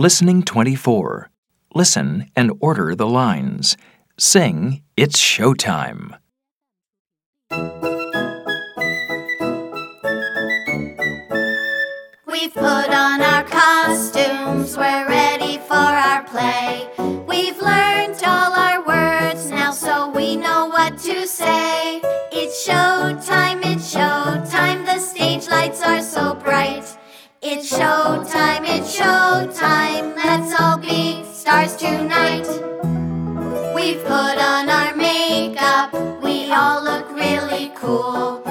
Listening 24. Listen and order the lines. Sing It's Showtime. We've put on our costumes, we're ready for our play. We've learned all our words now, so we know what to say. It's showtime, it's showtime, the stage lights are so bright. It's showtime, it's showtime, tonight. We've put on our makeup, we all look really cool.